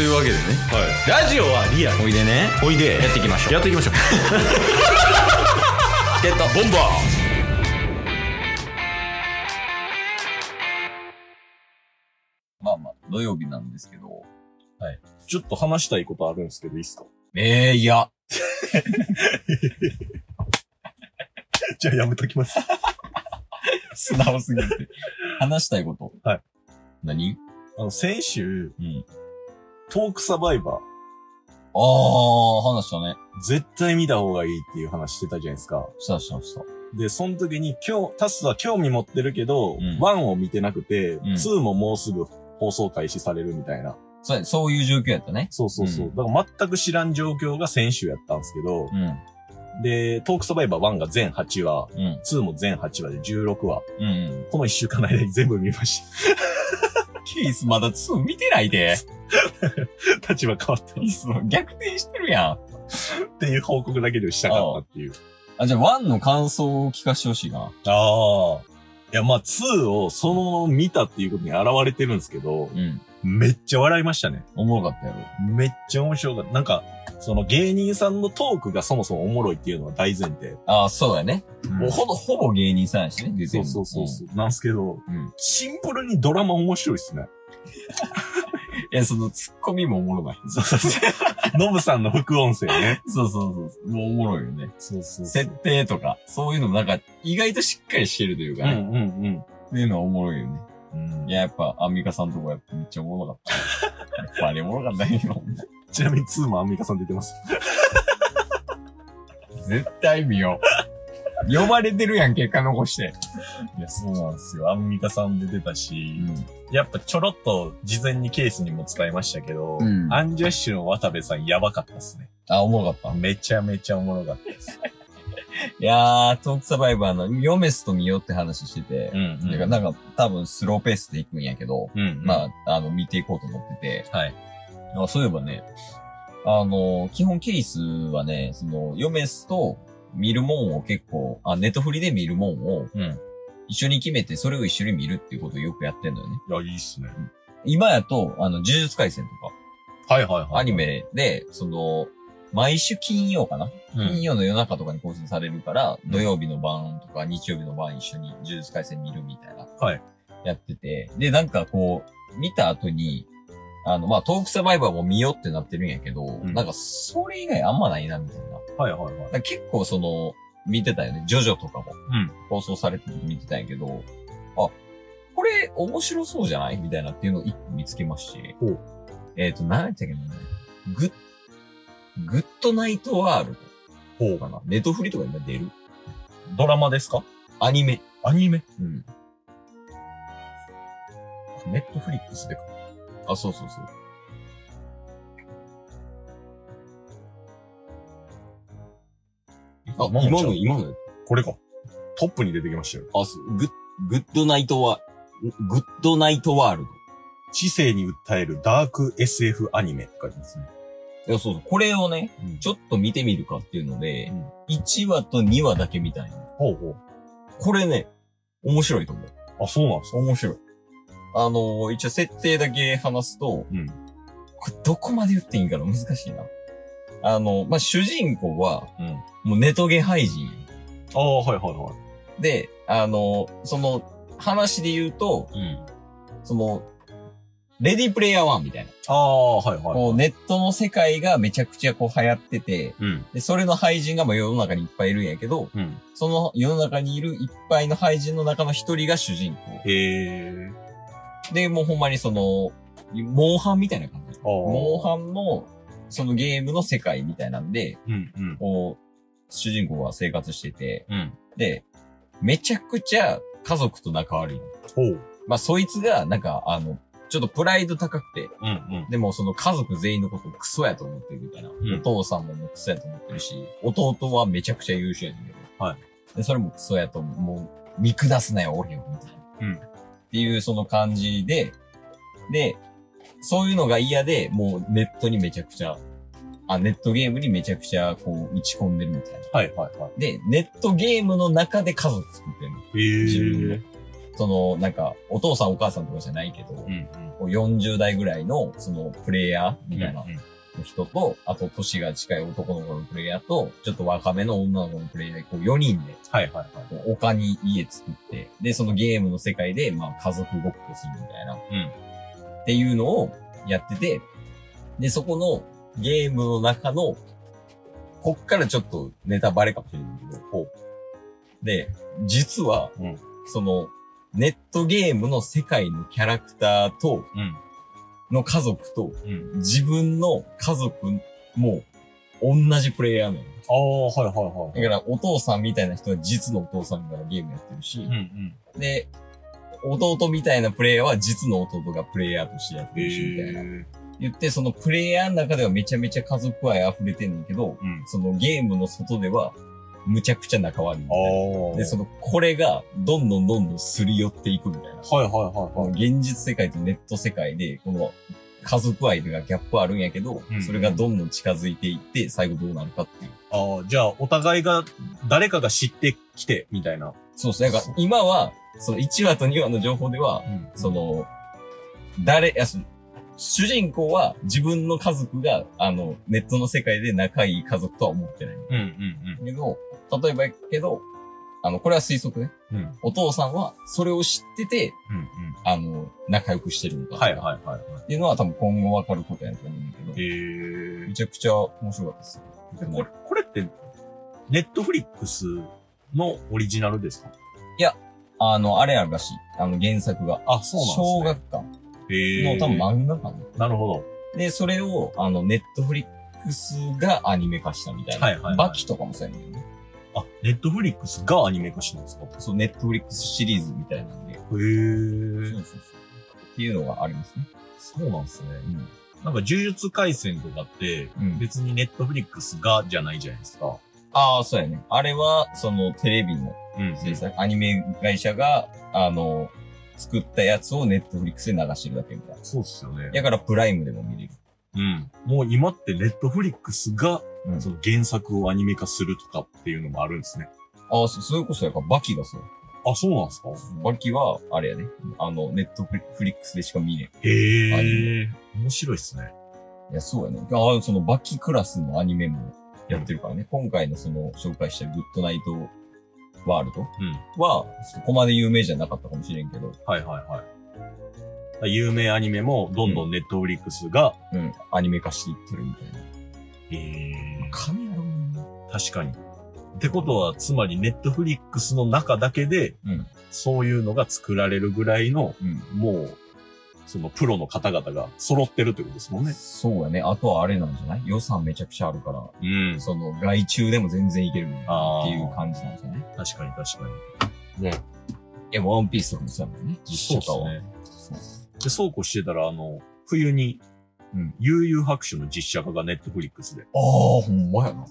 というわけでね。ラジオはリアル。おいでね。おいで。やっていきましょう。やっていきましょう。チケット。ボンバー。まあまあ土曜日なんですけど。ちょっと話したいことあるんですけどいいっすか？ええいや。じゃあやめときます。素直すぎて。話したいこと。はい。何？あの先週うんトークサバイバー。ああ話したね。絶対見た方がいいっていう話してたじゃないですか。したしたした。で、その時に今日、タスは興味持ってるけど、うん。1を見てなくて、ん。2ももうすぐ放送開始されるみたいな。そうやそういう状況やったね。そうそうそう。うん。だから全く知らん状況が先週やったんですけど、うん。で、トークサバイバー1が全8話、うん。2も全8話で16話。うんうん。この1週間の間に全部見まし ケースまだ2見てないで。た。立場変わったケース逆転してるやんっていう報告だけでしたかったっていう。あじゃあ1の感想を聞かせてほしいなああ。いや、まあ2をそのまま見たっていうことに現れてるんですけど、うんめっちゃ笑いましたね。おもろかったやろめっちゃ面白かった。なんか、その芸人さんのトークがそもそもおもろいっていうのは大前提。ああ、そうやね。もううほぼ、ほぼ芸人さんやしね、出てるそうそうそうそう。なんすけど、うん。うん。シンプルにドラマ面白いっすね。いや、そのツッコミもおもろない。そうそうそう。ノブさんの副音声ね。そうそうそう。もうおもろいよね。そうそう設定とか、そういうのもなんか、意外としっかりしてるというかね。うんうんうん。っていうのはおもろいよね。うんいや、やっぱ、アンミカさんとこやっぱめっちゃおもろかった。やっぱあれおもろかったんよ。ちなみに2もアンミカさん出てます。絶対見よう。呼ばれてるやん、結果残して。いや、そうなんですよ。アンミカさん出てたし、うん。やっぱちょろっと事前にケースにも伝えましたけど、うんアンジャッシュの渡部さんやばかったっすね。あ、おもろかった。めちゃめちゃおもろかったです。いやー、トークサバイバーのヨメスと見ようって話してて、んだからなんか多分スローペースで行くんやけど、うん、まあ、あの、見ていこうと思ってて、はい。あそういえばね、あの、基本ケースはね、その、ヨメスと見るもんを結構、あ、ネットフリで見るもんをうん。い一緒に決めて、それを一緒に見るっていうことをよくやってんのよね。や、いいっすね。今やと、あの、呪術回戦とはいはいはい。か、アニメで、その、毎週金曜かな、うん、金曜の夜中とかに更新されるから、うん土曜日の晩とか日曜日の晩一緒に呪術回戦見るみたいな。はい。やってて。で、なんかこう、見た後に、あの、まあ、トークサバイバーも見ようってなってるんやけど、んなんか、それ以外あんまないな、みたいな。はいはいはい。ら結構その、見てたよね。ジョジョとかもうん。放送されてて見てたんやけど、あ、これ面白そうじゃない？みたいなっていうのを一個見つけまして。えっ、と、何やったっけなグッ、グッドナイトワールほうドかなネットフリとか今出るドラマですか？アニメ。アニメ？うん。ネットフリックスでか。あ、そうそうそう。あ、今の、今の。これか。トップに出てきましたよ。あ、そうグッ、グッドナイトワ、グッドナイトワールド。知性に訴えるダーク SF アニメって書いてますね。いや、そうそう。これをね、うんちょっと見てみるかっていうのでう、ん1話と2話だけ見たいの。ほうほう。これね、面白いと思う。あ、そうなんですか面白い。あのー一応設定だけ話すと、うん。これどこまで言っていいんかな難しいな。あの、まあ、主人公は、うん。もうネトゲ廃人。ああ、はいはいはい。で、あの、その、話で言うと、うん。その、レディープレイヤー1みたいな。ああ、はいはい。こう、ネットの世界がめちゃくちゃこう流行ってて、うん。で、それの廃人がもう世の中にいっぱいいるんやけど、うん。その世の中にいるいっぱいの廃人の中の一人が主人公。へえ。で、もうほんまにその、モンハンみたいな感じ。モンハンの、そのゲームの世界みたいなんで、うんうん。こう、主人公は生活してて、うん。で、めちゃくちゃ家族と仲悪いの。ほう。まあ、そいつが、なんか、あの、ちょっとプライド高くて、うんうん。でもその家族全員のことをクソやと思ってるみたいな。んお父さんももうクソやと思ってるし、弟はめちゃくちゃ優秀やねんけど。はい。で、それもクソやと思う、もう、見下すなよ、俺よ、みたいな。うんっていうその感じで、で、そういうのが嫌で、もうネットにめちゃくちゃ、あ、ネットゲームにめちゃくちゃこう打ち込んでるみたいな。はいはいはい。で、ネットゲームの中で家族作ってるの。へえ。自分でその、なんか、お父さんお母さんとかじゃないけど、うんうん。こう40代ぐらいの、その、プレイヤーみたいなうんうん人と、あと、年が近い男の子のプレイヤーと、ちょっと若めの女の子のプレイヤー、こう、4人で、はいはいはい。丘に家作って、で、そのゲームの世界で、まあ、家族ごっこするみたいな、うん。っていうのをやってて、で、そこのゲームの中の、こっからちょっとネタバレかもしれないけど、ほうで、実は、うんその、ネットゲームの世界のキャラクターと、うん。の家族と、うん。自分の家族も、同じプレイヤーなの。ああ、はいはいはい。だから、お父さんみたいな人は実のお父さんがゲームやってるしうん、うん。で、弟みたいなプレイヤーは実の弟がプレイヤーとしてやってるし、みたいな。へ言って、そのプレイヤーの中ではめちゃめちゃ家族愛溢れてんねんけど、うんそのゲームの外では、むちゃくちゃ仲悪いみたいな。で、その、これが、どんどんどんどんすり寄っていくみたいな。はいはいはいはい。現実世界とネット世界で、この、家族愛がギャップあるんやけど、うんそれがどんどん近づいていって、最後どうなるかっていう。ああ、じゃあ、お互いが、誰かが知ってきて、みたいな。そうですね。だから今は、その1話と2話の情報では、その、誰、いや、その主人公は自分の家族が、あの、ネットの世界で仲いい家族とは思ってない。うんうんけど、例えばやけど、あの、これは推測ね。うん。うん。お父さんはそれを知ってて、うんうん。あの、仲良くしてるのか。はいはいはいはい。っていうのは多分今後わかることやと思うんだけど、へめちゃくちゃ面白かったです。え。これ、これって、ネットフリックスのオリジナルですか？あの、あれあるらしい。あの、原作が。あ、そう小なんですね。学館へえ。の多分漫画館なるほど。で、それを、あの、ネットフリックスがアニメ化したみたいな。はいはいはいバキとかもそうやねんね。あ、ネットフリックスがアニメ化したんですか？そう、ネットフリックスシリーズみたいなんで。そうそうそう。っていうのがありますね。そうなんですね。うん。なんか呪術廻戦とかって、うん。別にネットフリックスがじゃないじゃないですか。ああ、そうやね。あれは、その、テレビのうん制作、アニメ会社が、あの、作ったやつをネットフリックスで流してるだけみたいな。そうっすよね。だから、プライムでも見れる。うん。もう今ってネットフリックスが、うんその原作をアニメ化するとかっていうのもあるんですね。ああ、そそれこそやから、バキがそう。あ、そうなんですか？バキは、あれやね。あの、ネットフリックスでしか見れん。いへえ。面白いっすね。や、そうやね。ああ、そのバキクラスのアニメもやってるからね。今回のその、紹介したグッドナイトワールド？うん。は、そこまで有名じゃなかったかもしれんけど、はいはいはい。有名アニメもどんどんネットフリックスが、うん、アニメ化していってるみたいな。へえ。金やろ。確かに。ってことは、つまりネットフリックスの中だけで、うん、そういうのが作られるぐらいの、うん。もう、そのプロの方々が揃ってるってことですもんね。そうやね。あとはあれなんじゃない？予算めちゃくちゃあるから、うん。その、外注でも全然いけるあーっていう感じなんじゃない？確かに確かに。ね。いや、ワンピースとかもそうやもんね。実写化は。そうですね。で、そうこうしてたら、あの、冬に、うん悠々白書の実写化がネットフリックスで。ああ、ほんまやな。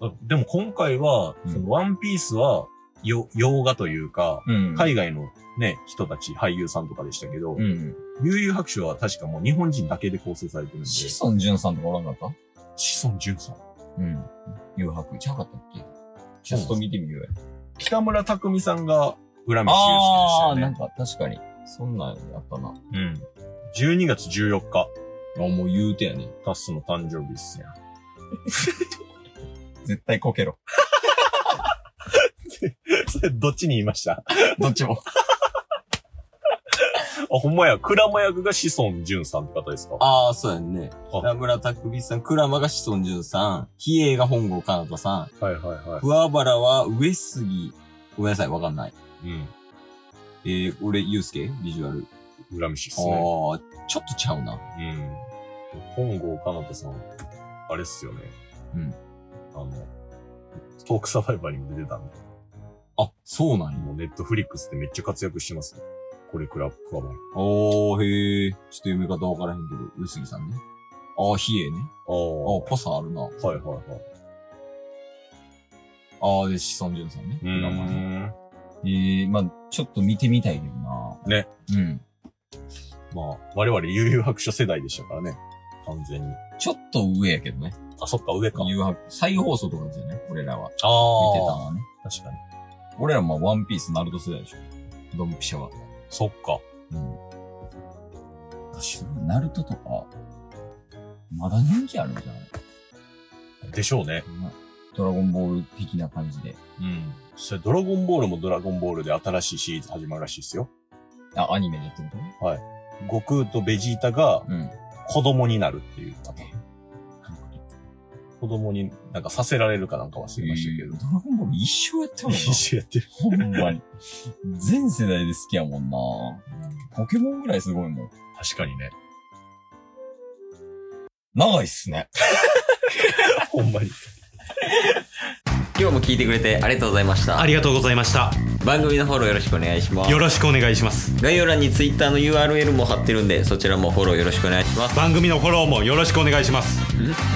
あでも今回は、うんそのワンピースは、よ、洋画というか、うん海外のね、人たち、俳優さんとかでしたけど、うん。悠々白書は確かもう日本人だけで構成されてるんで、志尊淳さんとかおらんかった？志尊淳さん。うん。誘白ちゃうかったっけ？キャスト見てみようや。北村匠海さんが浦飯ああ、祐介でしたよね。なんか確かに。そんなんやったな。うん。12月14日、あ、もう言うてやね。タスの誕生日っすね。絶対こけろ。どっちに言いました？どっちも。あ、ほんまや、クラマ役が志尊淳さんって方ですか？ああ、そうやんね。あ北村匠海さん、倉間が志尊淳さん、比叡が本郷かなたさん、はいはいはい。桑原は上杉、ごめんなさい、わかんない。うん。えー、俺、ゆうすけビジュアル。恨みしっすああね。ー、ちょっとちゃうな。うん。本郷かなたさん、あれっすよね。うん。あの、トークサバイバーにも出てたんで、あ、そうなんや。もうネットフリックスでめっちゃ活躍してますね。これクラ、クワバン。おー、へえ。ちょっと読み方わからへんけど、上杉さんね。ああ、比叡ね。ああ。ああ、はぽさあるな。いはいはい。ああ、で、志尊淳さんね。うドラマね。ん。ええまあちょっと見てみたいけどな。ね。うん。まあ、我々悠々白書世代でしたからね。完全に。ちょっと上やけどね。あ、そっか、上か。誘白、再放送とかですよね。俺らは。あ見てたのあ。はね。確かに。俺らもワンピース、ナルト世代でしょ。ドンピシャは。そっか。うん。ナルトとか、まだ人気あるんじゃない？でしょうね。ドラゴンボール的な感じで。うん。それドラゴンボールもドラゴンボールで新しいシリーズ始まるらしいですよ。あ、アニメでってこ悟空とベジータがとうん。子供になるっていうパターン。子供になんかさせられるかなんか忘れましたけど。ドラゴンボール一生やってるもんな。一緒やってる。ほんまに。全世代で好きやもんな。ポケモンぐらいすごいもん。確かにね。長いっすね。ほんまに。今日も聞いてくれてありがとうございましたありがとうございました。番組のフォローよろしくお願いしますよろしくお願いします。概要欄に Twitter の URL も貼ってるんでそちらもフォローよろしくお願いします番組のフォローもよろしくお願いします。